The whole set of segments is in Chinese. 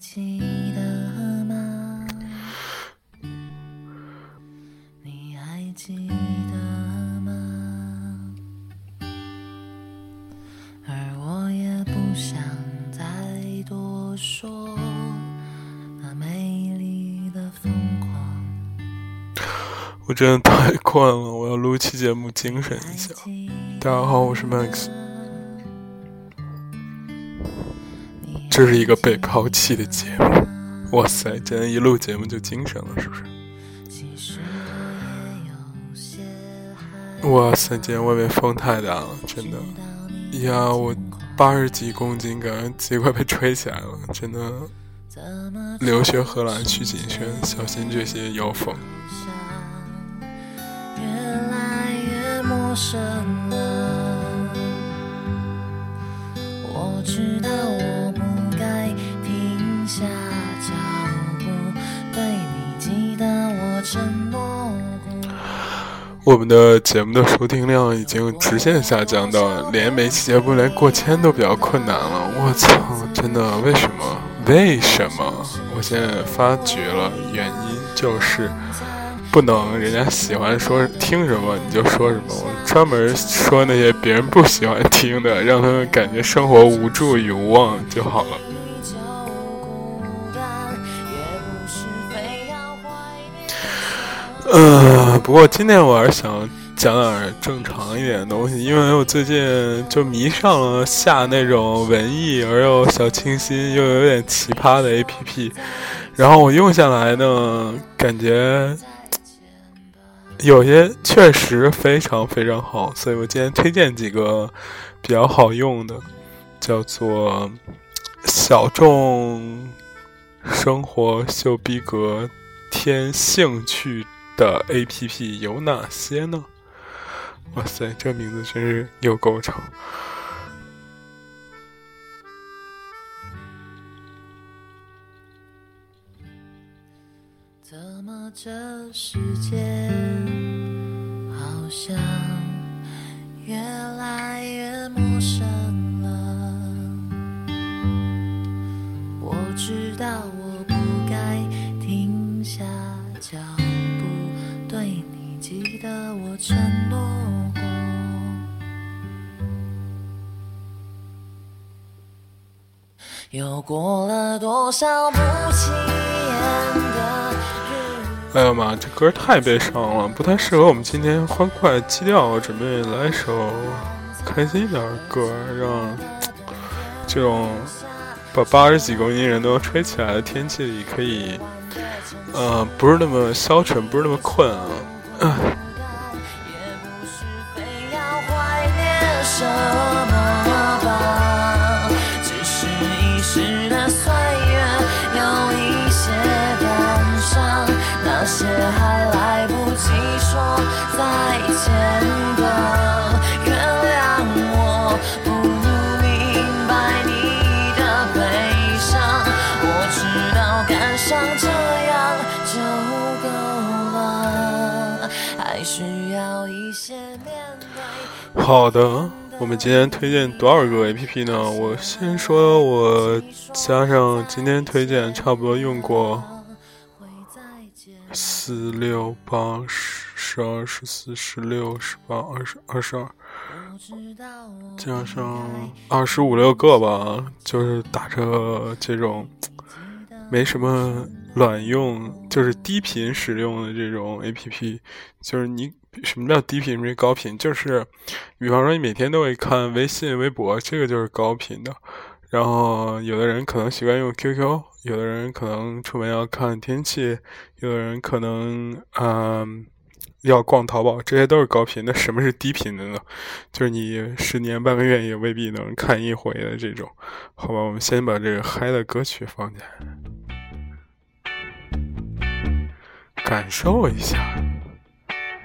记得吗？你还记得吗？而我也不想再多说那美丽的疯狂。我真的太困了，我要录期节目精神一下。大家好，我是 Max。这是一个被抛弃的节目。哇塞，今天一录节目就精神了，是不是？哇塞，今天外面风太大了，真的。呀，我八十几公斤，感觉极快被吹起来了，真的。留学荷兰去谨慎，小心这些妖风。越来越陌生我们的节目的收听量已经直线下降到连每期节目连过千都比较困难了。我操，真的？为什么？为什么？我现在发觉了，原因就是。不能，人家喜欢说听什么你就说什么。我专门说那些别人不喜欢听的，让他们感觉生活无助与无望就好了。呃，不过今天我还是想讲点正常一点的东西，因为我最近就迷上了下那种文艺而又小清新又有点奇葩的 APP，然后我用下来呢，感觉。有些确实非常非常好，所以我今天推荐几个比较好用的，叫做“小众生活秀逼格添兴趣”的 A P P 有哪些呢？哇塞，这名字真是又够长。怎么这世界好像越来越陌生了？我知道我不该停下脚步，承诺过。又过了多少不起眼的？哎呀妈，这歌太悲伤了，不太适合我们今天欢快基调。准备来一首开心一点的歌，让这种把八十几公斤人都吹起来的天气里，可以呃不是那么消沉，不是那么困啊。好的，我们今天推荐多少个 A P P 呢？我先说，我加上今天推荐，差不多用过四六八十十二十四十六十八二十二十二，加上二十五六个吧，就是打着这种没什么卵用，就是低频使用的这种 A P P，就是你。什么叫低频？什么高频？就是，比方说你每天都会看微信、微博，这个就是高频的。然后有的人可能习惯用 QQ，有的人可能出门要看天气，有的人可能嗯要逛淘宝，这些都是高频。那什么是低频的呢？就是你十年半个月也未必能看一回的这种。好吧，我们先把这个嗨的歌曲放进来，感受一下。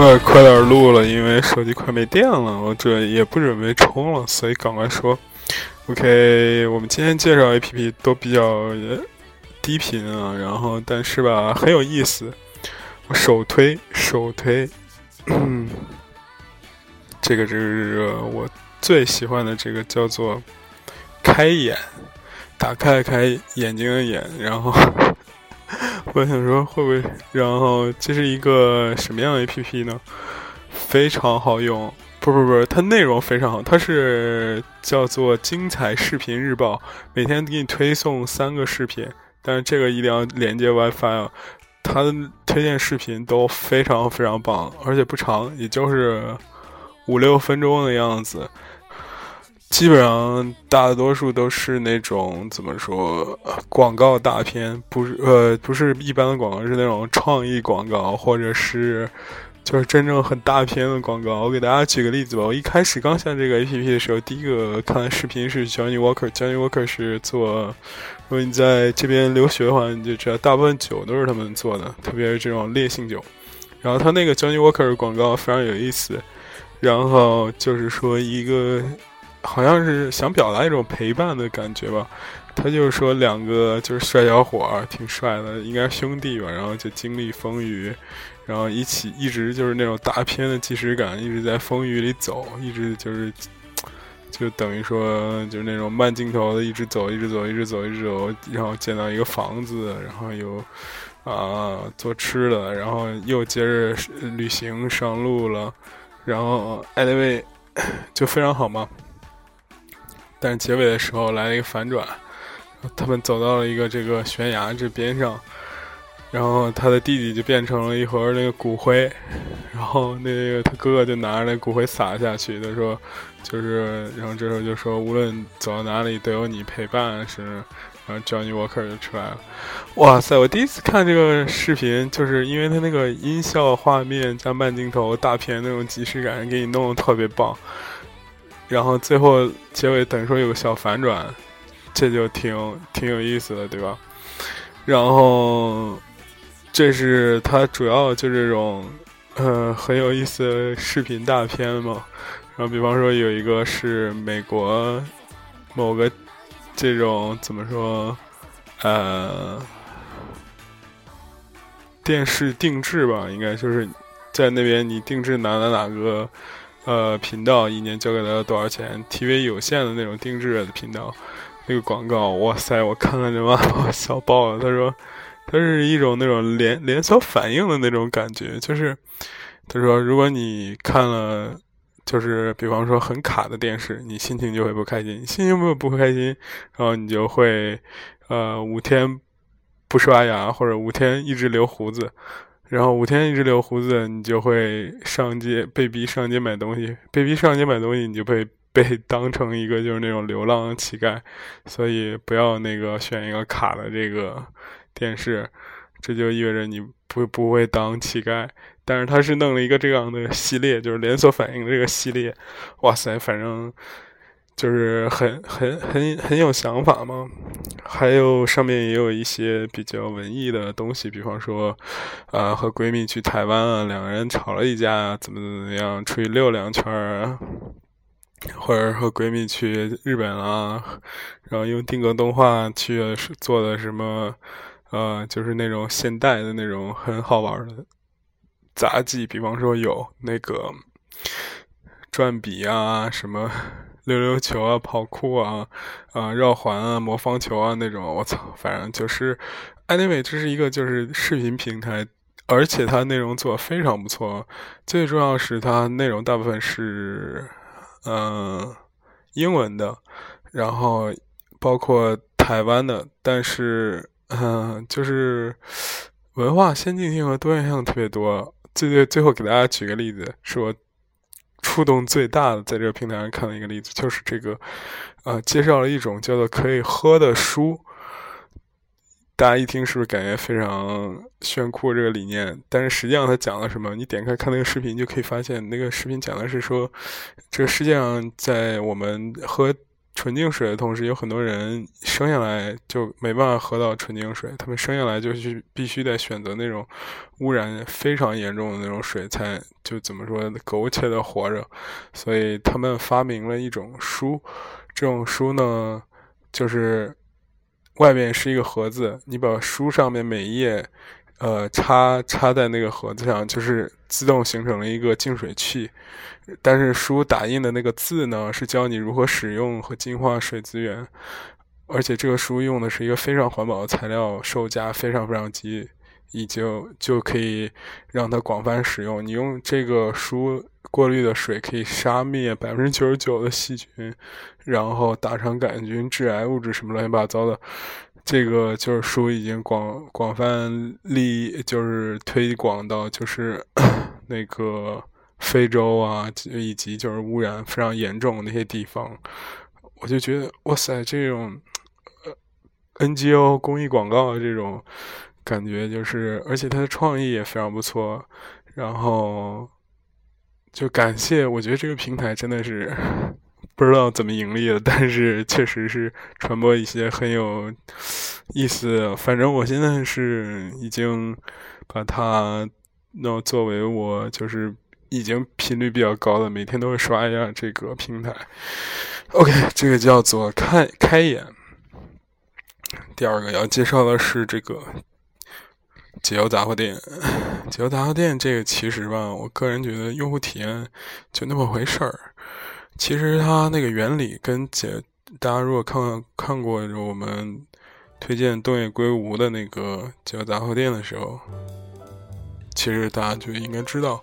我也快点录了，因为手机快没电了，我这也不准备充了，所以赶快说。OK，我们今天介绍 APP 都比较低频啊，然后但是吧很有意思。我首推首推，这个是我最喜欢的，这个叫做“开眼”，打开开眼睛的眼，然后。我想说会不会？然后这是一个什么样的 APP 呢？非常好用，不不不，它内容非常好，它是叫做“精彩视频日报”，每天给你推送三个视频，但是这个一定要连接 WiFi 啊。它的推荐视频都非常非常棒，而且不长，也就是五六分钟的样子。基本上大多数都是那种怎么说广告大片，不是呃不是一般的广告，是那种创意广告，或者是就是真正很大片的广告。我给大家举个例子吧。我一开始刚下这个 APP 的时候，第一个看的视频是 Johnny Walker。Johnny Walker 是做，如果你在这边留学的。话，你就知道大部分酒都是他们做的，特别是这种烈性酒。然后他那个 Johnny Walker 的。广告非常有意思，然后就是说一个。好像是想表达一种陪伴的感觉吧，他就是说两个就是帅小伙，挺帅的，应该兄弟吧，然后就经历风雨，然后一起一直就是那种大片的即视感，一直在风雨里走，一直就是，就等于说就是那种慢镜头的，一直走，一直走，一直走，一直走，然后见到一个房子，然后有啊做吃的，然后又接着旅行上路了，然后 anyway 就非常好嘛。但是结尾的时候来了一个反转，他们走到了一个这个悬崖这边上，然后他的弟弟就变成了一盒那个骨灰，然后那个他哥哥就拿着那骨灰撒下去，他说，就是，然后这时候就说，无论走到哪里都有你陪伴，是，然后 Johnny Walker 就出来了，哇塞！我第一次看这个视频，就是因为他那个音效、画面加慢镜头、大片那种即视感，给你弄得特别棒。然后最后结尾等于说有个小反转，这就挺挺有意思的，对吧？然后这是它主要就这种，呃，很有意思的视频大片嘛。然后比方说有一个是美国某个这种怎么说，呃，电视定制吧，应该就是在那边你定制哪哪哪个。呃，频道一年交给他多少钱？TV 有线的那种定制的频道，那个广告，哇塞，我看了就把我笑爆了。他说，他是一种那种连连锁反应的那种感觉，就是他说，如果你看了，就是比方说很卡的电视，你心情就会不开心，心情不不开心，然后你就会呃五天不刷牙，或者五天一直留胡子。然后五天一直留胡子，你就会上街被逼上街买东西，被逼上街买东西，你就被被当成一个就是那种流浪乞丐，所以不要那个选一个卡的这个电视，这就意味着你不不会当乞丐。但是他是弄了一个这样的系列，就是连锁反应这个系列，哇塞，反正。就是很很很很有想法嘛，还有上面也有一些比较文艺的东西，比方说，呃，和闺蜜去台湾啊，两个人吵了一架，怎么怎么样，出去溜两圈儿，或者和闺蜜去日本啊，然后用定格动画去做的什么，呃，就是那种现代的那种很好玩的杂技，比方说有那个转笔啊什么。溜溜球啊，跑酷啊，啊，绕环啊，魔方球啊，那种，我操，反正就是，anyway，这是一个就是视频平台，而且它内容做非常不错，最重要是它内容大部分是，嗯，英文的，然后包括台湾的，但是，嗯，就是文化先进性和多样性特别多。最最最后给大家举个例子，是我。触动最大的，在这个平台上看了一个例子，就是这个，呃，介绍了一种叫做可以喝的书。大家一听是不是感觉非常炫酷？这个理念，但是实际上它讲了什么？你点开看那个视频，就可以发现那个视频讲的是说，这个世界上在我们喝纯净水的同时，有很多人生下来就没办法喝到纯净水，他们生下来就是必须得选择那种污染非常严重的那种水，才就怎么说苟且的活着。所以他们发明了一种书，这种书呢，就是外面是一个盒子，你把书上面每一页。呃，插插在那个盒子上，就是自动形成了一个净水器。但是书打印的那个字呢，是教你如何使用和净化水资源。而且这个书用的是一个非常环保的材料，售价非常非常低，已经就可以让它广泛使用。你用这个书过滤的水，可以杀灭百分之九十九的细菌，然后大肠杆菌、致癌物质什么乱七八糟的。这个就是书已经广广泛利，就是推广到就是 那个非洲啊，以及就是污染非常严重那些地方。我就觉得哇塞，这种呃 NGO 公益广告这种感觉，就是而且它的创意也非常不错。然后就感谢，我觉得这个平台真的是。不知道怎么盈利的，但是 确实是传播一些很有意思。反正我现在是已经把它那作为我就是已经频率比较高的，每天都会刷一下这个平台。OK，这个叫做开开眼。第二个要介绍的是这个解忧杂货店。解忧杂货店这个其实吧，我个人觉得用户体验就那么回事儿。其实它那个原理跟解，大家如果看看过我们推荐东野圭吾的那个解忧杂货店的时候，其实大家就应该知道，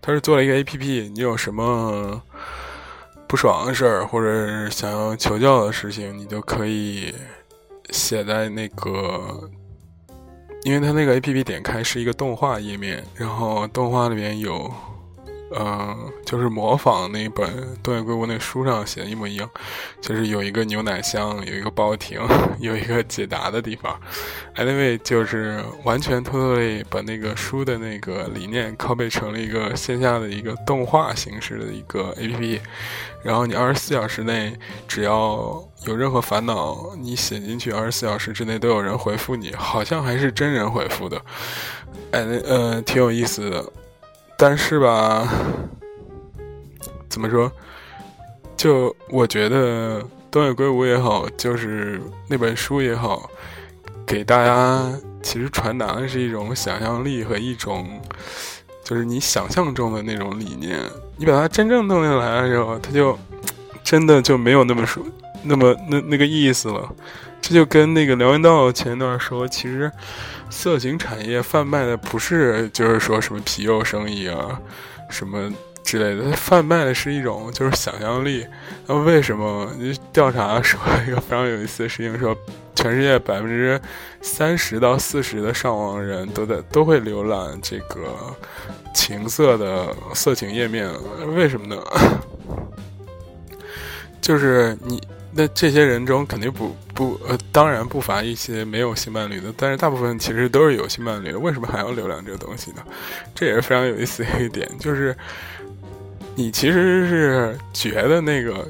他是做了一个 A P P，你有什么不爽的事儿或者是想要求教的事情，你就可以写在那个，因为它那个 A P P 点开是一个动画页面，然后动画里面有。嗯，就是模仿那本东野圭吾那书上写的一模一样，就是有一个牛奶箱，有一个报亭，有一个解答的地方。Anyway，就是完全偷偷地把那个书的那个理念 copy 成了一个线下的一个动画形式的一个 APP。然后你二十四小时内只要有任何烦恼，你写进去，二十四小时之内都有人回复你，好像还是真人回复的。哎，呃，挺有意思的。但是吧，怎么说？就我觉得东野圭吾也好，就是那本书也好，给大家其实传达的是一种想象力和一种，就是你想象中的那种理念。你把它真正弄下来的时候，它就真的就没有那么说那么那那个意思了。这就跟那个梁文道前一段说，其实色情产业贩卖的不是就是说什么皮肉生意啊，什么之类的，贩卖的是一种就是想象力。那为什么？你调查说一个非常有意思的事情，说全世界百分之三十到四十的上网人都在都会浏览这个情色的色情页面，为什么呢？就是你。那这些人中肯定不不呃，当然不乏一些没有性伴侣的，但是大部分其实都是有性伴侣的。为什么还要流量这个东西呢？这也是非常有意思的一点，就是你其实是觉得那个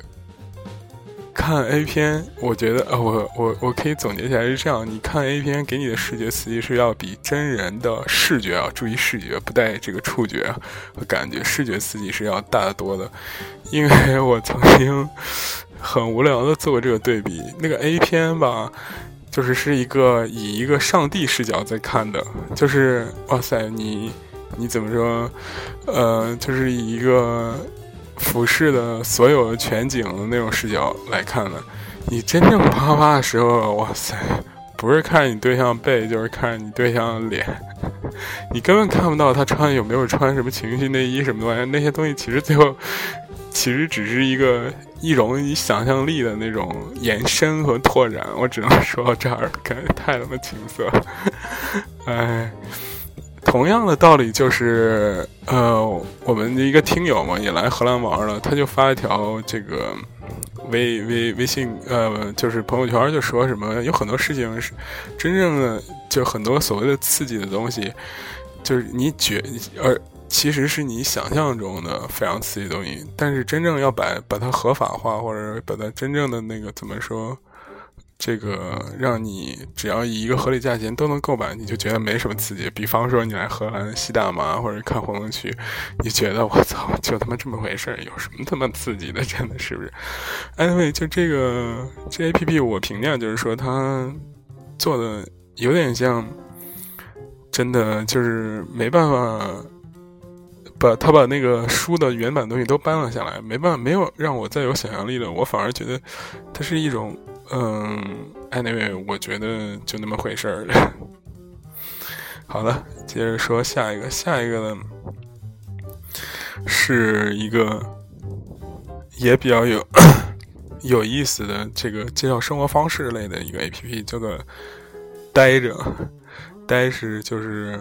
看 A 片，我觉得呃，我我我可以总结起来是这样：你看 A 片给你的视觉刺激是要比真人的视觉啊，注意视觉不带这个触觉和感觉，视觉刺激是要大得多的。因为我曾经。很无聊的做这个对比，那个 A 片吧，就是是一个以一个上帝视角在看的，就是哇塞，你你怎么说？呃，就是以一个俯视的所有的全景的那种视角来看的。你真正啪啪的时候，哇塞，不是看你对象背，就是看你对象脸，你根本看不到他穿有没有穿什么情趣内衣什么东西，那些东西其实最后其实只是一个。一种你想象力的那种延伸和拓展，我只能说到这儿，感觉太他妈青涩。哎，同样的道理就是，呃，我们的一个听友嘛，也来荷兰玩了，他就发一条这个微微微信，呃，就是朋友圈，就说什么有很多事情是真正的，就很多所谓的刺激的东西，就是你觉而。其实是你想象中的非常刺激的东西，但是真正要把把它合法化，或者把它真正的那个怎么说，这个让你只要以一个合理价钱都能购买，你就觉得没什么刺激。比方说你来荷兰吸大麻或者看红灯区，你觉得我操，就他妈这么回事儿，有什么他妈刺激的？真的是不是？Anyway，就这个这 A P P 我评价就是说它做的有点像，真的就是没办法。把他把那个书的原版东西都搬了下来，没办法，没有让我再有想象力了。我反而觉得，它是一种，嗯，anyway，我觉得就那么回事儿。好了，接着说下一个，下一个呢，是一个也比较有有意思的这个介绍生活方式类的一个 A P P，叫做“呆着”，呆是就是。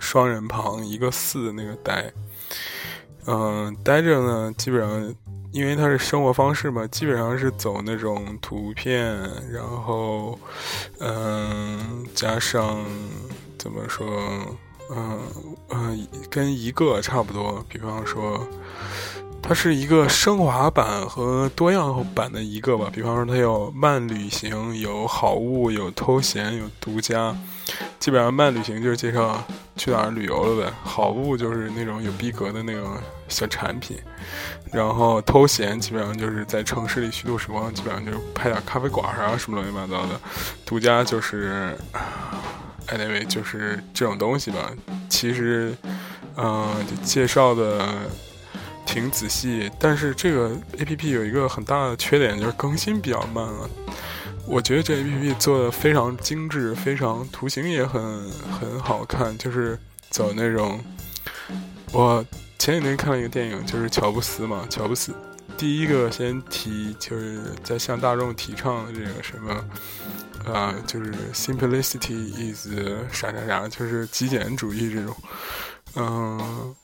双人旁一个四那个呆，嗯，呆着呢，基本上因为它是生活方式嘛，基本上是走那种图片，然后，嗯，加上怎么说，嗯嗯，跟一个差不多，比方说。它是一个升华版和多样版的一个吧，比方说它有慢旅行，有好物，有偷闲，有独家。基本上慢旅行就是介绍去哪儿旅游了呗，好物就是那种有逼格的那种小产品，然后偷闲基本上就是在城市里虚度时光，基本上就是拍点咖啡馆啊什么乱七八糟的。独家就是，anyway 就是这种东西吧。其实，嗯，介绍的。挺仔细，但是这个 A P P 有一个很大的缺点，就是更新比较慢了。我觉得这 A P P 做的非常精致，非常图形也很很好看，就是走那种。我前几天看了一个电影，就是乔布斯嘛，乔布斯第一个先提，就是在向大众提倡这个什么，啊，就是 Simplicity is 啥啥啥，就是极简主义这种，嗯。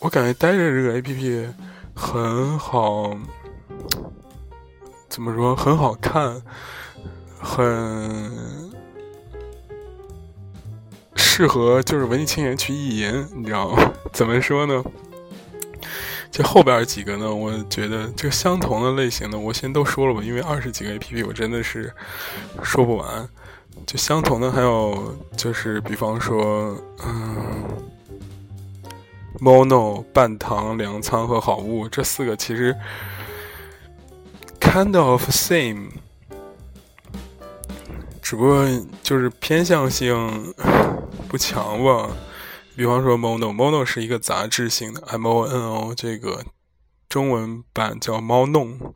我感觉待着这个 A P P 很好，怎么说很好看，很适合就是文艺青年去意淫，你知道吗？怎么说呢？就后边几个呢，我觉得这个相同的类型的，我先都说了吧，因为二十几个 A P P 我真的是说不完。就相同的还有就是，比方说，嗯。mono 半糖粮仓和好物这四个其实 kind of same，只不过就是偏向性不强吧。比方说 mono，mono 是一个杂志性的 m o n o，这个中文版叫猫弄，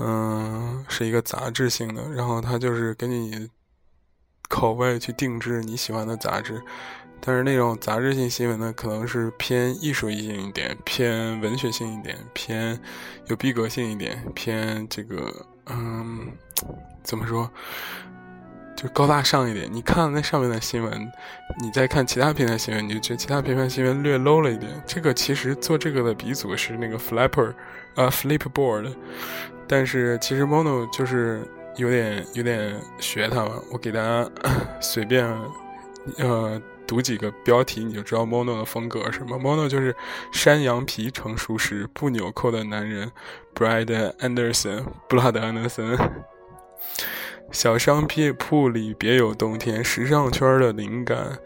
嗯，是一个杂志性的，然后它就是根据你口味去定制你喜欢的杂志。但是那种杂志性新闻呢，可能是偏艺术性一点，偏文学性一点，偏有逼格性一点，偏这个嗯，怎么说，就高大上一点。你看那上面的新闻，你再看其他平台新闻，你就觉得其他平台新闻略 low 了一点。这个其实做这个的鼻祖是那个 Flipper，呃，Flipboard，但是其实 Mono 就是有点有点学它吧。我给大家随便呃。读几个标题你就知道 Mono 的风格是什么。Mono 就是山羊皮成熟时不纽扣的男人，Brad Anderson，布拉德安德森。小商品铺里别有洞天，时尚圈的灵感，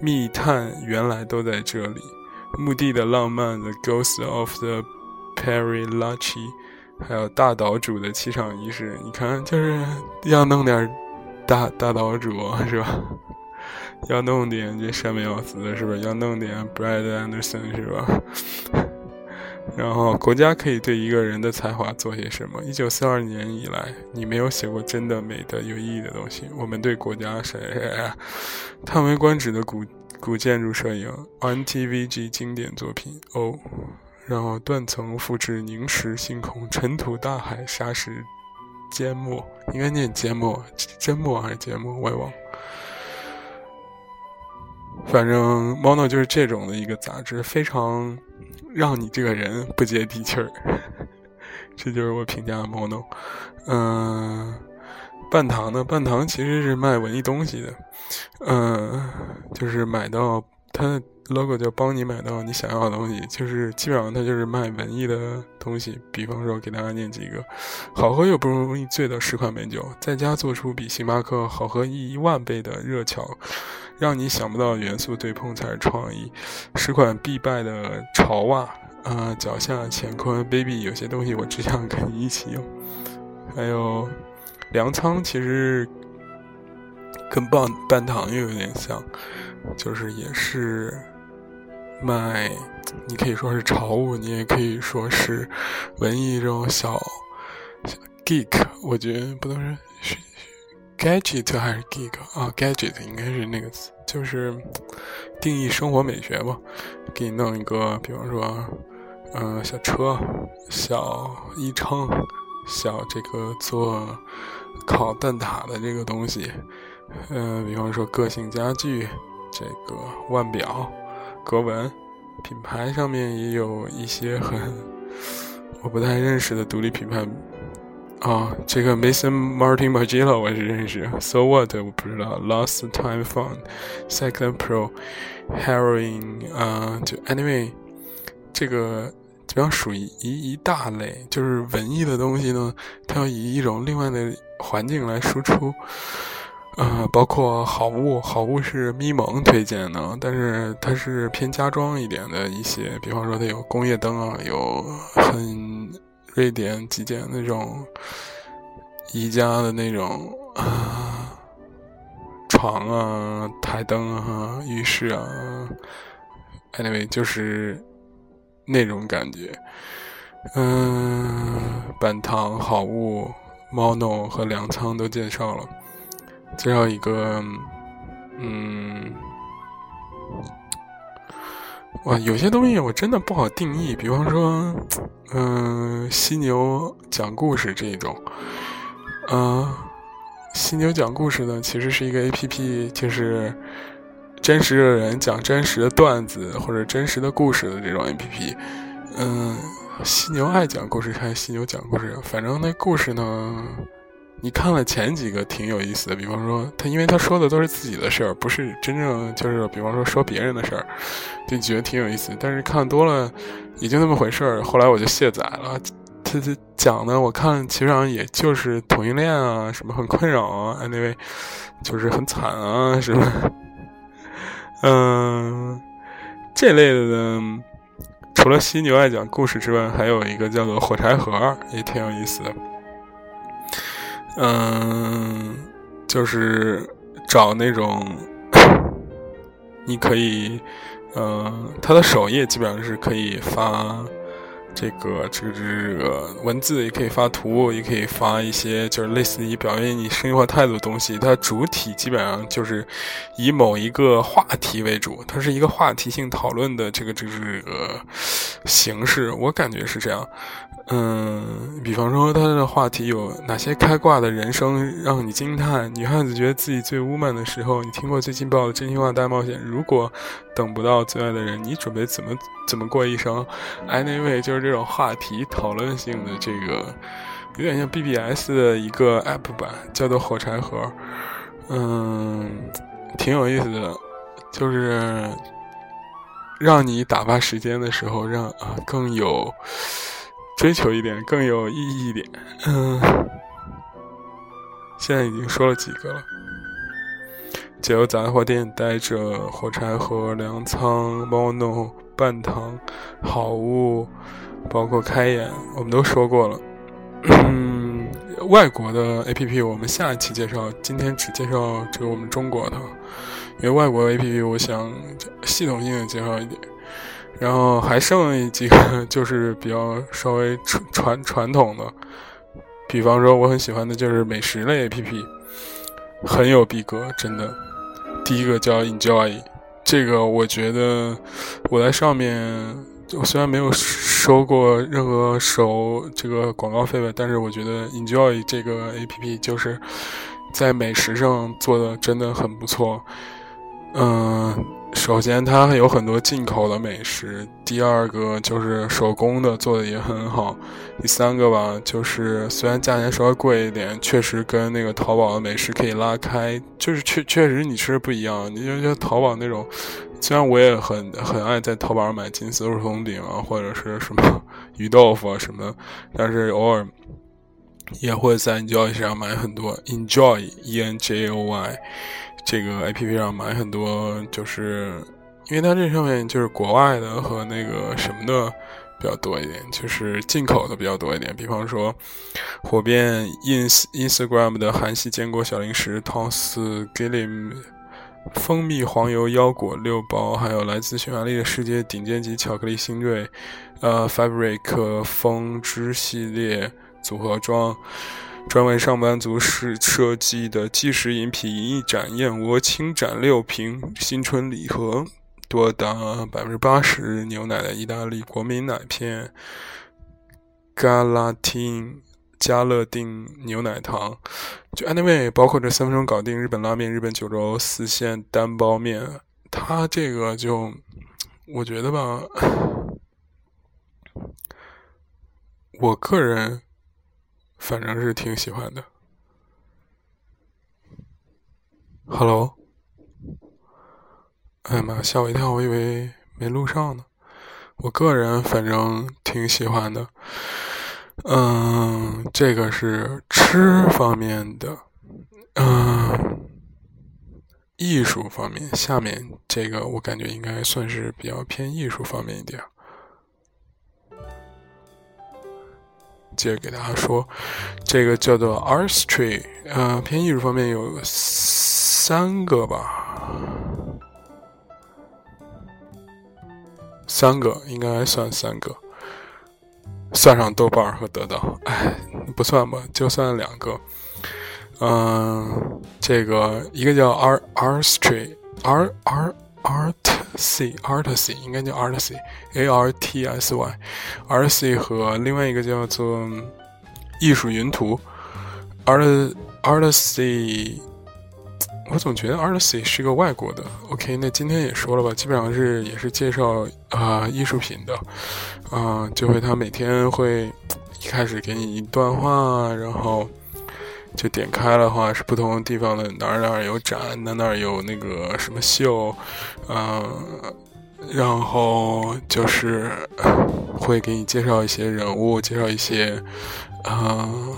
密探原来都在这里。墓地的浪漫，The Ghost of the Perilachi，还有大岛主的气场仪式。你看，就是要弄点大大岛主是吧？要弄点这山本耀司是吧？要弄点 Brad Anderson 是吧？然后国家可以对一个人的才华做些什么？一九四二年以来，你没有写过真的美的有意义的东西。我们对国家谁？叹为观止的古古建筑摄影，NTVG 经典作品哦。然后断层复制凝实星空，尘土大海，沙石缄默，应该念缄默，缄默还是缄默？我也忘。反正 Mono 就是这种的一个杂志，非常让你这个人不接地气儿。这就是我评价 Mono。嗯，半糖呢？半糖其实是卖文艺东西的。嗯，就是买到它的 logo 叫帮你买到你想要的东西，就是基本上它就是卖文艺的东西。比方说，给大家念几个：好喝又不容易醉的十款美酒，在家做出比星巴克好喝一万倍的热巧，让你想不到元素对碰才是创意。十款必败的潮袜，啊，脚下乾坤 baby，有些东西我只想跟你一起用。还有粮仓，其实跟半半糖又有点像，就是也是。卖，你可以说是潮物，你也可以说是文艺这种小小 geek。我觉得不能是 gadget 还是 geek 啊？gadget 应该是那个词，就是定义生活美学吧。给你弄一个，比方说，嗯，小车、小衣撑、小这个做烤蛋挞的这个东西，嗯，比方说个性家具，这个腕表。格纹品牌上面也有一些很我不太认识的独立品牌啊，这个 Mason Martin Margiela 我是认识，So What 我不知道，Lost Time Found，Cyclone Pro，Heroin 啊，就 Anyway，这个主要属于一一大类，就是文艺的东西呢，它要以一种另外的环境来输出。呃，包括好物，好物是咪蒙推荐的，但是它是偏家装一点的一些，比方说它有工业灯啊，有很瑞典极简那种宜家的那种啊床啊、台灯啊、浴室啊，anyway 就是那种感觉。嗯，板堂、好物、猫弄和粮仓都介绍了。介绍一个，嗯，哇，有些东西我真的不好定义。比方说，嗯，犀牛讲故事这种，嗯，犀牛讲故事呢，其实是一个 A P P，就是真实的人讲真实的段子或者真实的故事的这种 A P P。嗯，犀牛爱讲故事还是犀牛讲故事？反正那故事呢。你看了前几个挺有意思的，比方说他，因为他说的都是自己的事儿，不是真正就是，比方说说别人的事儿，就觉得挺有意思。但是看多了，也就那么回事儿。后来我就卸载了。他他讲的，我看其实上也就是同性恋啊，什么很困扰啊，anyway，就是很惨啊，什么？嗯，这类的呢，除了犀牛爱讲故事之外，还有一个叫做火柴盒，也挺有意思的。嗯，就是找那种，你可以，嗯，它的首页基本上是可以发。这个这个这个文字也可以发图，也可以发一些就是类似于表现你生活态度的东西。它主体基本上就是以某一个话题为主，它是一个话题性讨论的这个这个这个形式。我感觉是这样。嗯，比方说他的话题有哪些开挂的人生让你惊叹？女汉子觉得自己最 woman 的时候，你听过最劲爆的真心话大冒险？如果等不到最爱的人，你准备怎么怎么过一生？Anyway，就是这种话题讨论性的这个，有点像 BBS 的一个 app 版，叫做火柴盒。嗯，挺有意思的，就是让你打发时间的时候，让啊更有。追求一点更有意义一点，嗯，现在已经说了几个了。解忧杂货店待着，火柴盒、粮仓、猫弄、半糖、好物，包括开眼，我们都说过了。嗯，外国的 A P P 我们下一期介绍，今天只介绍这个我们中国的，因为外国 A P P 我想系统性的介绍一点。然后还剩几个，就是比较稍微传传传统的，比方说我很喜欢的就是美食类 APP，很有逼格，真的。第一个叫 Enjoy，这个我觉得我在上面，我虽然没有收过任何手这个广告费吧，但是我觉得 Enjoy 这个 APP 就是在美食上做的真的很不错，嗯。首先，它有很多进口的美食；第二个就是手工的做的也很好；第三个吧，就是虽然价钱稍微贵一点，确实跟那个淘宝的美食可以拉开，就是确确实你吃不一样。你就像淘宝那种，虽然我也很很爱在淘宝上买金丝肉松饼啊，或者是什么鱼豆腐啊什么，但是偶尔也会在 Enjoy 上买很多 Enjoy E N J O Y 这个 A P P 上买很多，就是因为它这上面就是国外的和那个什么的比较多一点，就是进口的比较多一点。比方说火遍 Ins Instagram 的韩系坚果小零食 Toss Gillim。蜂蜜黄油腰果六包，还有来自匈牙利的世界顶尖级巧克力新锐，呃，Fabric 风之系列组合装，专为上班族设设计的即食饮品一盏燕窝轻盏六瓶新春礼盒，多达百分之八十牛奶的意大利国民奶片，Galatin。加乐定牛奶糖，就 anyway，包括这三分钟搞定日本拉面、日本九州四线单包面，它这个就我觉得吧，我个人反正是挺喜欢的。Hello，哎呀妈，吓我一跳，我以为没录上呢。我个人反正挺喜欢的。嗯，这个是吃方面的，嗯，艺术方面。下面这个我感觉应该算是比较偏艺术方面一点。接着给大家说，这个叫做 Artistry，呃，偏艺术方面有三个吧，三个应该算三个。算上豆瓣和得到，哎，不算吧，就算两个。嗯，这个一个叫 Art Artsy，Art Art Artsy Artsy，应该叫 Artsy，A R T S Y，Artsy 和另外一个叫做艺术云图，Art Artsy。我总觉得 Artsy 是个外国的。OK，那今天也说了吧，基本上是也是介绍啊艺术品的，啊，就会他每天会一开始给你一段话，然后就点开的话是不同地方的哪儿哪儿有展，哪哪儿有那个什么秀，嗯，然后就是会给你介绍一些人物，介绍一些，嗯。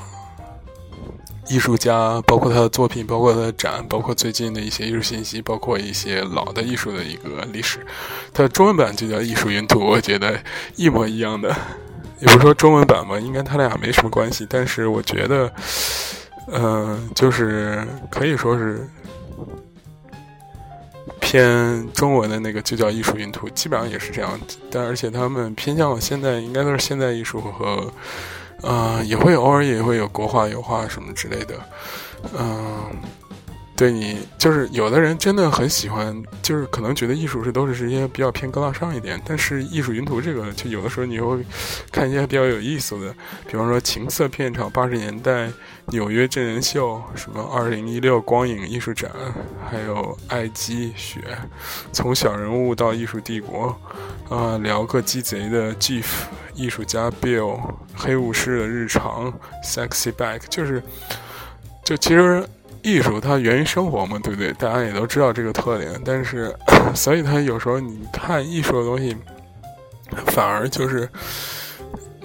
艺术家，包括他的作品，包括他的展，包括最近的一些艺术信息，包括一些老的艺术的一个历史。它的中文版就叫《艺术云图》，我觉得一模一样的。也不是说中文版嘛，应该他俩没什么关系。但是我觉得，嗯，就是可以说是偏中文的那个就叫《艺术云图》，基本上也是这样。但而且他们偏向现在，应该都是现代艺术和。嗯，也会偶尔也会有国画、油画什么之类的。嗯，对你就是有的人真的很喜欢，就是可能觉得艺术是都是一些比较偏高大上一点。但是艺术云图这个，就有的时候你会看一些比较有意思的，比方说情色片场、八十年代纽约真人秀、什么二零一六光影艺术展，还有爱姬雪，从小人物到艺术帝国。啊，聊个鸡贼的 Jeff，艺术家 Bill，黑武士的日常，Sexy Back，就是，就其实艺术它源于生活嘛，对不对？大家也都知道这个特点，但是，所以它有时候你看艺术的东西，反而就是，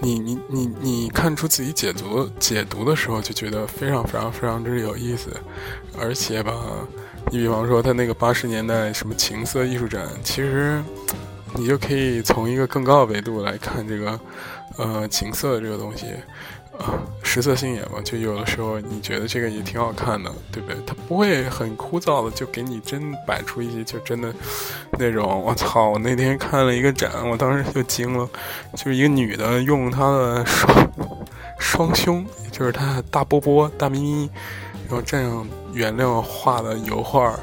你你你你看出自己解读解读的时候，就觉得非常非常非常之有意思，而且吧，你比方说他那个八十年代什么情色艺术展，其实。你就可以从一个更高的维度来看这个，呃，情色的这个东西，啊，食色性也嘛，就有的时候你觉得这个也挺好看的，对不对？它不会很枯燥的，就给你真摆出一些就真的那种。我操！我那天看了一个展，我当时就惊了，就是一个女的用她的双双胸，就是她大波波、大咪咪，然后这样原料画的油画。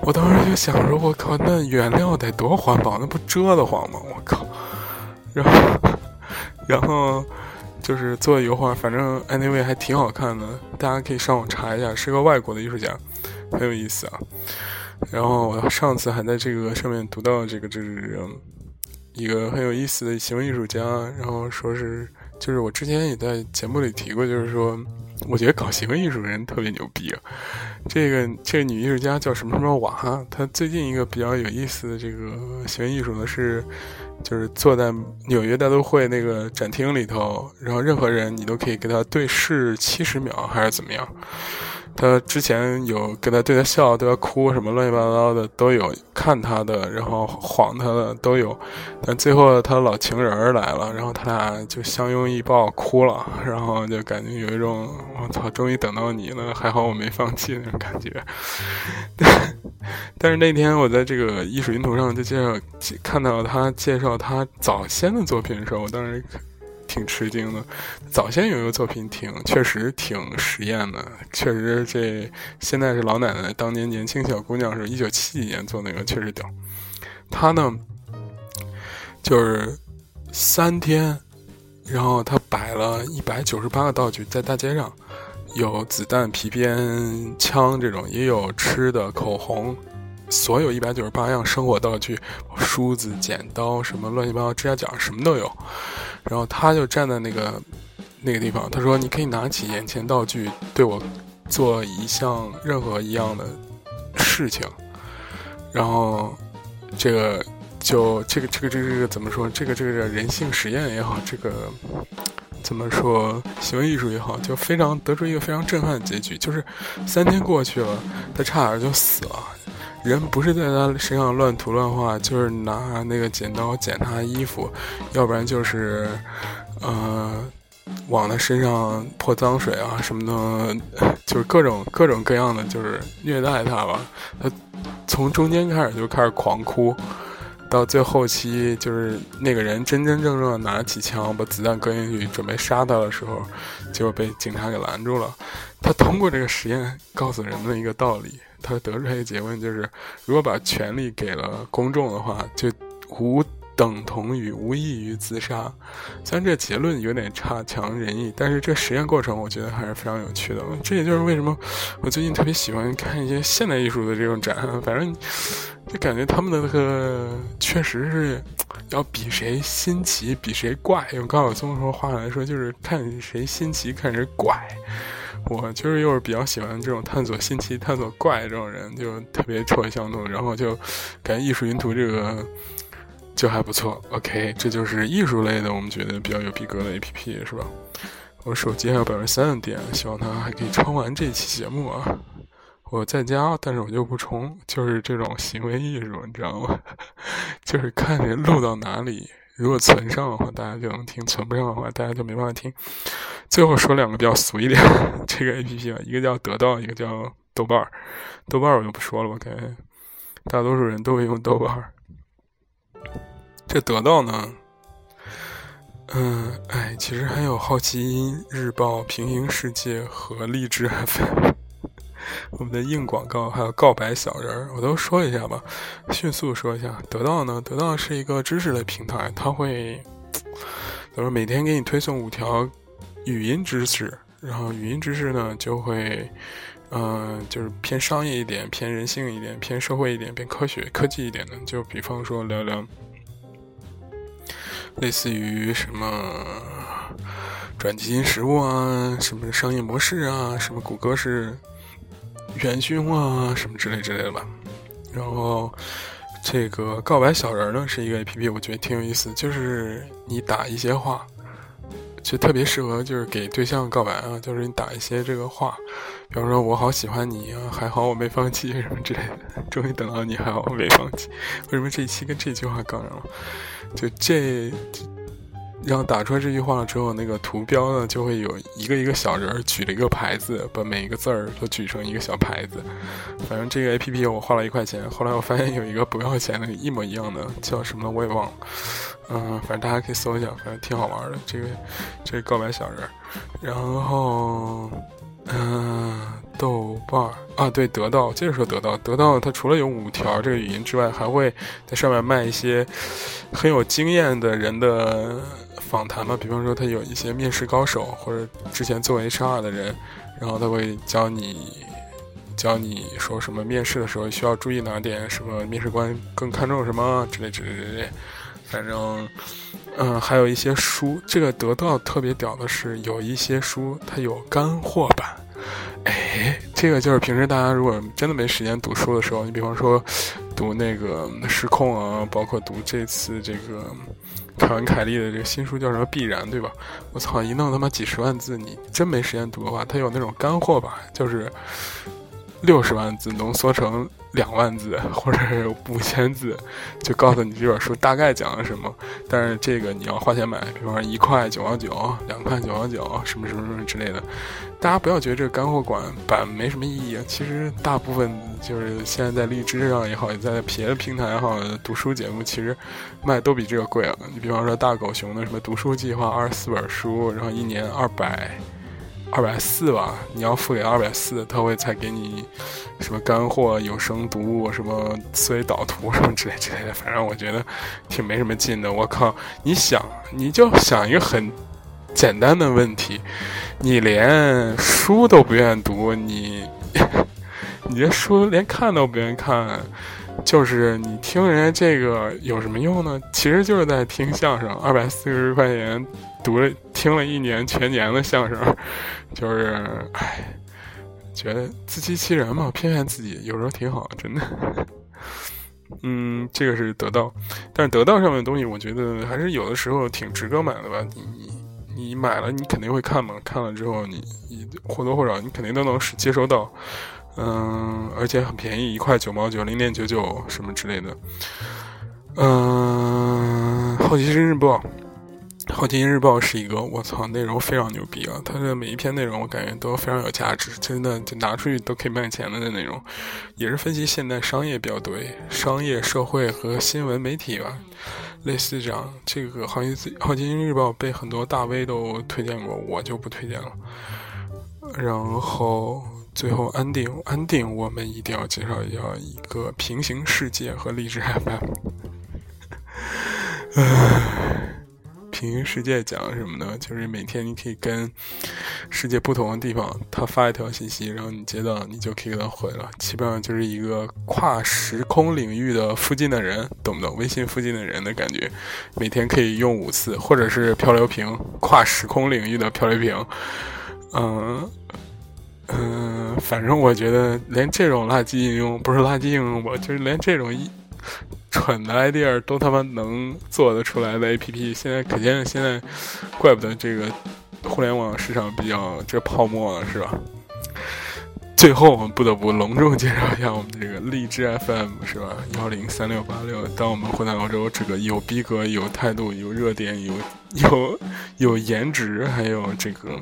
我当时就想说，我靠，那原料得多环保，那不遮得慌吗？我靠！然后，然后就是做油画，反正 anyway 还挺好看的，大家可以上网查一下，是个外国的艺术家，很有意思啊。然后我上次还在这个上面读到这个，就是一个很有意思的行为艺术家，然后说是，就是我之前也在节目里提过，就是说。我觉得搞行为艺术的人特别牛逼啊！这个这个女艺术家叫什么什么娃，她最近一个比较有意思的这个行为艺术呢是，就是坐在纽约大都会那个展厅里头，然后任何人你都可以跟他对视七十秒还是怎么样。他之前有跟他对他笑，对他哭，什么乱七八糟的都有，看他的，然后晃他的都有，但最后他老情人来了，然后他俩就相拥一抱哭了，然后就感觉有一种我操，终于等到你了，还好我没放弃那种感觉。但是那天我在这个艺术云图上就介绍看到他介绍他早先的作品的时候，我当时。挺吃惊的，早先有一个作品挺确实挺实验的，确实这现在是老奶奶，当年年轻小姑娘是一九七几年做那个确实屌。她呢，就是三天，然后她摆了一百九十八个道具在大街上，有子弹、皮鞭、枪这种，也有吃的、口红。所有一百九十八样生活道具，梳子、剪刀，什么乱七八糟指甲剪，什么都有。然后他就站在那个 那个地方，他说：“你可以拿起眼前道具，对我做一项任何一样的事情。”然后这个就这个这个这个这个怎么说？这个这个人性实验也好，这个怎么说行为艺术也好，就非常得出一个非常震撼的结局，就是三天过去了，他差点就死了。人不是在他身上乱涂乱画，就是拿那个剪刀剪他衣服，要不然就是，呃，往他身上泼脏水啊什么的，就是各种各种各样的，就是虐待他吧。他从中间开始就开始狂哭，到最后期就是那个人真真正正的拿起枪把子弹搁进去准备杀他的时候，就被警察给拦住了。他通过这个实验告诉人们一个道理。他得出来一个结论，就是如果把权力给了公众的话，就无等同于无异于自杀。虽然这结论有点差强人意，但是这实验过程我觉得还是非常有趣的。这也就是为什么我最近特别喜欢看一些现代艺术的这种展，反正就感觉他们的那个确实是要比谁新奇，比谁怪。用高晓松说话来说，就是看谁新奇，看谁怪。我就是又是比较喜欢这种探索新奇、探索怪这种人，就特别臭味相投，然后就感觉艺术云图这个就还不错。OK，这就是艺术类的，我们觉得比较有逼格的 APP 是吧？我手机还有百分之三的电，希望它还可以充完这期节目啊！我在家，但是我就不充，就是这种行为艺术，你知道吗？就是看人录到哪里。如果存上的话，大家就能听；存不上的话，大家就没办法听。最后说两个比较俗一点 这个 A P P 吧，一个叫得到，一个叫豆瓣儿。豆瓣儿我就不说了，我感觉大多数人都会用豆瓣儿。这得到呢，嗯，哎，其实还有好奇日报、平行世界和励志 F M。我们的硬广告还有告白小人儿，我都说一下吧，迅速说一下。得到呢，得到是一个知识类平台，它会，他说每天给你推送五条语音知识，然后语音知识呢就会，嗯，就是偏商业一点，偏人性一点，偏社会一点，偏科学科技一点的。就比方说聊聊，类似于什么转基因食物啊，什么商业模式啊，什么谷歌是。元勋啊，什么之类之类的吧。然后，这个告白小人呢是一个 A P P，我觉得挺有意思。就是你打一些话，就特别适合就是给对象告白啊。就是你打一些这个话，比方说我好喜欢你啊，还好我没放弃什么之类的。终于等到你，还好我没放弃。为什么这一期跟这句话杠上了？就这。然后打出来这句话了之后，那个图标呢就会有一个一个小人举了一个牌子，把每一个字儿都举成一个小牌子。反正这个 A P P 我花了一块钱，后来我发现有一个不要钱的，一模一样的，叫什么我也忘了。嗯，反正大家可以搜一下，反正挺好玩的。这个这个告白小人，然后嗯，豆瓣儿啊，对，得到，接着说得到，得到它除了有五条这个语音之外，还会在上面卖一些很有经验的人的。访谈嘛，比方说他有一些面试高手或者之前做 HR 的人，然后他会教你，教你说什么面试的时候需要注意哪点，什么面试官更看重什么之类之类之类，反正，嗯，还有一些书。这个得到特别屌的是，有一些书它有干货版。哎，这个就是平时大家如果真的没时间读书的时候，你比方说读那个《失控》啊，包括读这次这个凯文·凯利的这个新书叫什么《必然》，对吧？我操，一弄他妈几十万字，你真没时间读的话，他有那种干货吧，就是六十万字浓缩成。两万字或者是五千字，就告诉你这本书大概讲了什么。但是这个你要花钱买，比方说一块九毛九、两块九毛九，什么什么什么之类的。大家不要觉得这个干货馆版没什么意义，其实大部分就是现在在荔枝上也好，在别的平台也好，读书节目其实卖都比这个贵了。你比方说大狗熊的什么读书计划，二十四本书，然后一年二百。二百四吧，你要付给二百四，他会才给你什么干货、有声读物、什么思维导图什么之类之类的。反正我觉得挺没什么劲的。我靠，你想，你就想一个很简单的问题，你连书都不愿读，你 你这书连看都不愿看，就是你听人家这个有什么用呢？其实就是在听相声，二百四十块钱。读了听了一年全年的相声，就是唉，觉得自欺欺人嘛，骗骗自己，有时候挺好，真的。嗯，这个是得到，但是得到上面的东西，我觉得还是有的时候挺值得买的吧。你你买了，你肯定会看嘛，看了之后，你你或多或少你肯定都能接收到，嗯，而且很便宜，一块九毛九，零点九九什么之类的。嗯，好奇心日报。好奇心日报是一个我操，内容非常牛逼啊！它的每一篇内容我感觉都非常有价值，真的就拿出去都可以卖钱的内容，也是分析现代商业比较多，商业社会和新闻媒体吧，类似这样。这个好奇好奇心日报被很多大 V 都推荐过，我就不推荐了。然后最后安定安定，我们一定要介绍一下一个平行世界和励志 FM。唉。平行世界讲什么呢？就是每天你可以跟世界不同的地方，他发一条信息，然后你接到，你就可以给他回了。基本上就是一个跨时空领域的附近的人，懂不懂？微信附近的人的感觉，每天可以用五次，或者是漂流瓶，跨时空领域的漂流瓶。嗯嗯，反正我觉得连这种垃圾应用不是垃圾应用吧，就是连这种一。蠢的 idea 都他妈能做得出来的 APP，现在可见现在，怪不得这个互联网市场比较这泡沫了，是吧？最后我们不得不隆重介绍一下我们这个荔枝 FM，是吧？幺零三六八六，当我们混在澳洲这个有逼格、有态度、有热点、有有有颜值，还有这个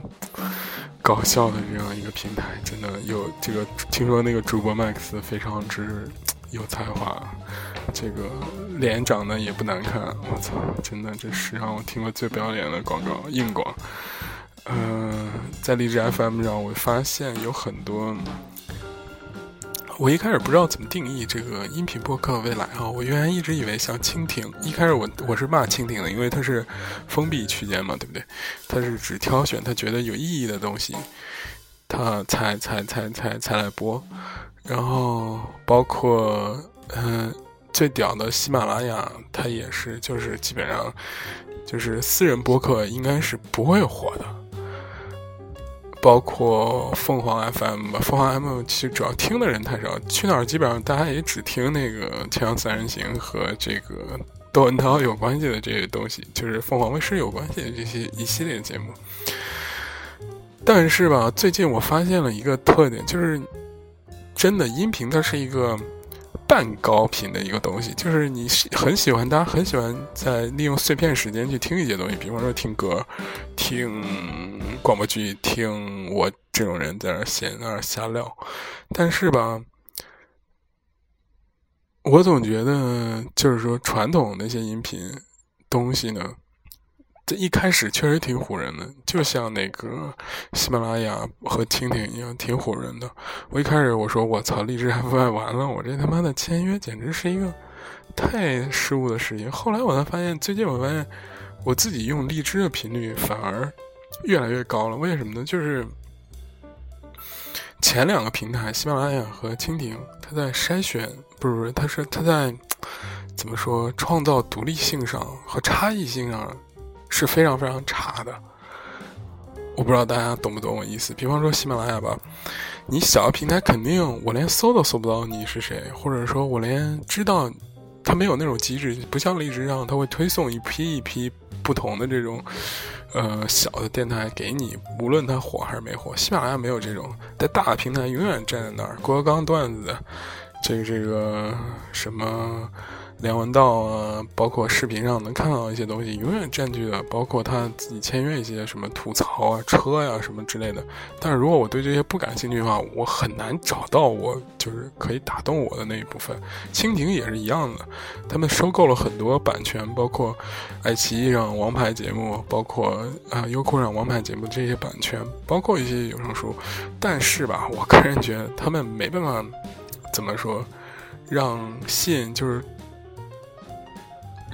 搞笑的这样一个平台，真的有这个听说那个主播 Max 非常之。有才华，这个脸长得也不难看。我操，真的，这是让我听过最不要脸的广告硬广。嗯，在荔枝 FM 上，我发现有很多。我一开始不知道怎么定义这个音频播客未来啊，我原来一直以为像蜻蜓，一开始我我是骂蜻蜓的，因为它是封闭区间嘛，对不对？它是只挑选他觉得有意义的东西，它才才才才才来播。然后包括嗯，最屌的喜马拉雅，它也是，就是基本上就是私人播客应该是不会火的。包括凤凰 FM 吧，凤凰 FM 其实主要听的人太少，去哪儿基本上大家也只听那个《天阳自然行》和这个窦文涛有关系的这些东西，就是凤凰卫视有关系的这些一系列节目。但是吧，最近我发现了一个特点，就是。真的，音频它是一个半高频的一个东西，就是你很喜欢，大家很喜欢在利用碎片时间去听一些东西，比方说听歌、听广播剧、听我这种人在那闲在那瞎聊。但是吧，我总觉得就是说传统那些音频东西呢。这一开始确实挺唬人的，就像那个喜马拉雅和蜻蜓一样，挺唬人的。我一开始我说我操，荔枝 FM 完了，我这他妈的签约简直是一个太失误的事情。后来我才发现，最近我发现我自己用荔枝的频率反而越来越高了。为什么呢？就是前两个平台，喜马拉雅和蜻蜓，它在筛选，不是不是，它是它在。怎么说，创造独立性上和差异性上是非常非常差的。我不知道大家懂不懂我意思。比方说喜马拉雅吧，你小的平台肯定我连搜都搜不到你是谁，或者说我连知道，它没有那种机制，不像荔枝上它会推送一批一批不同的这种，呃小的电台给你，无论它火还是没火。喜马拉雅没有这种，在大的平台永远站在那儿。郭德纲段子，这个这个什么。梁文道啊，包括视频上能看到一些东西，永远占据了，包括他自己签约一些什么吐槽啊、车呀什么之类的。但是如果我对这些不感兴趣的话，我很难找到我就是可以打动我的那一部分。蜻蜓也是一样的，他们收购了很多版权，包括爱奇艺上王牌节目，包括啊优酷上王牌节目这些版权，包括一些有声书。但是吧，我个人觉得他们没办法怎么说，让吸引就是。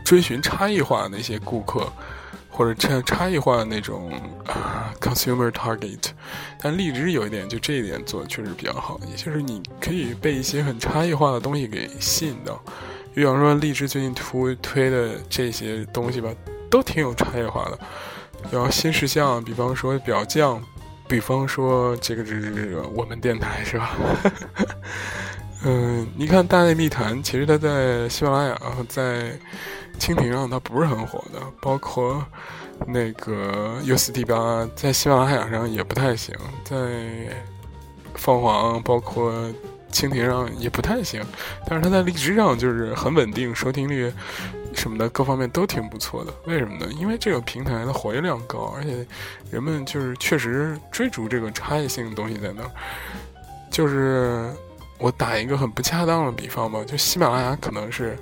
追寻差异化的那些顾客，或者差差异化的那种啊，consumer target。但荔枝有一点，就这一点做的确实比较好，也就是你可以被一些很差异化的东西给吸引到。比方说，荔枝最近推推的这些东西吧，都挺有差异化的。然后新事项，比方说表匠，比方说这个这个这个我们电台是吧？嗯，你看《大内密谈》，其实它在喜马拉雅在。蜻蜓上它不是很火的，包括那个 U 四 D 八在喜马拉雅上也不太行，在凤凰包括蜻蜓上也不太行，但是它在荔枝上就是很稳定，收听率什么的各方面都挺不错的。为什么呢？因为这个平台的活跃量高，而且人们就是确实追逐这个差异性的东西在那儿。就是我打一个很不恰当的比方吧，就喜马拉雅可能是。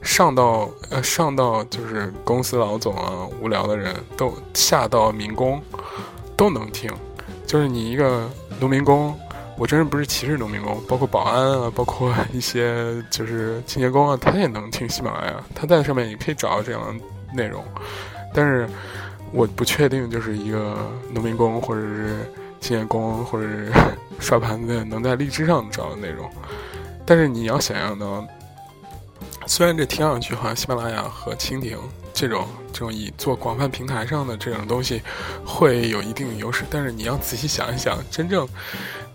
上到呃上到就是公司老总啊，无聊的人都下到民工，都能听。就是你一个农民工，我真是不是歧视农民工，包括保安啊，包括一些就是清洁工啊，他也能听喜马拉雅。他在上面也可以找到这样的内容。但是我不确定，就是一个农民工或者是清洁工或者是刷盘子能在荔枝上找到内容。但是你要想象到。虽然这听上去好像喜马拉雅和蜻蜓这种这种以做广泛平台上的这种东西会有一定的优势，但是你要仔细想一想，真正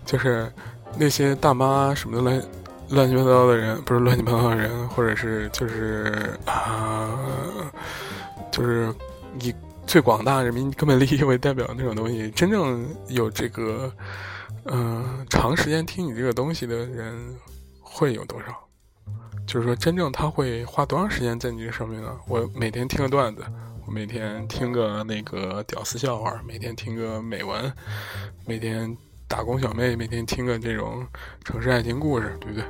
就是那些大妈什么的乱乱七八糟的人，不是乱七八糟的人，或者是就是啊，就是以最广大人民根本利益为代表的那种东西，真正有这个嗯长时间听你这个东西的人会有多少？就是说，真正他会花多长时间在你这上面呢？我每天听个段子，我每天听个那个屌丝笑话，每天听个美文，每天打工小妹，每天听个这种城市爱情故事，对不对？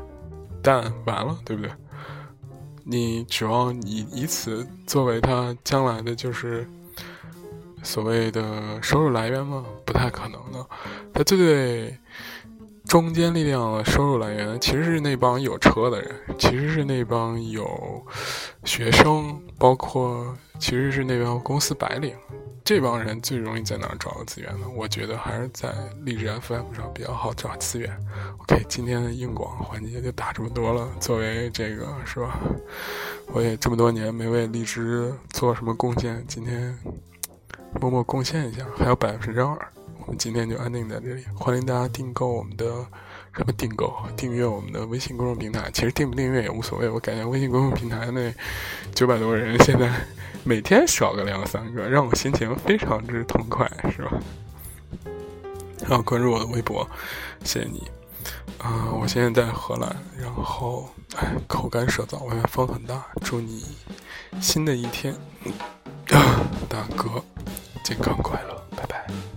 但完了，对不对？你指望你以此作为他将来的就是所谓的收入来源吗？不太可能的。他最最。中间力量的收入来源其实是那帮有车的人，其实是那帮有学生，包括其实是那帮公司白领，这帮人最容易在哪儿找到资源呢？我觉得还是在荔枝 FM 上比较好找资源。OK，今天的硬广环节就打这么多了。作为这个是吧？我也这么多年没为荔枝做什么贡献，今天默默贡献一下，还有百分之二。我们今天就安定在这里，欢迎大家订购我们的什么订购订阅我们的微信公众平台。其实订不订阅也无所谓，我感觉微信公众平台那九百多人，现在每天少个两三个，让我心情非常之痛快，是吧？然后关注我的微博，谢谢你。啊，我现在在荷兰，然后哎，口干舌燥，外面风很大。祝你新的一天，大哥。健康快乐拜拜。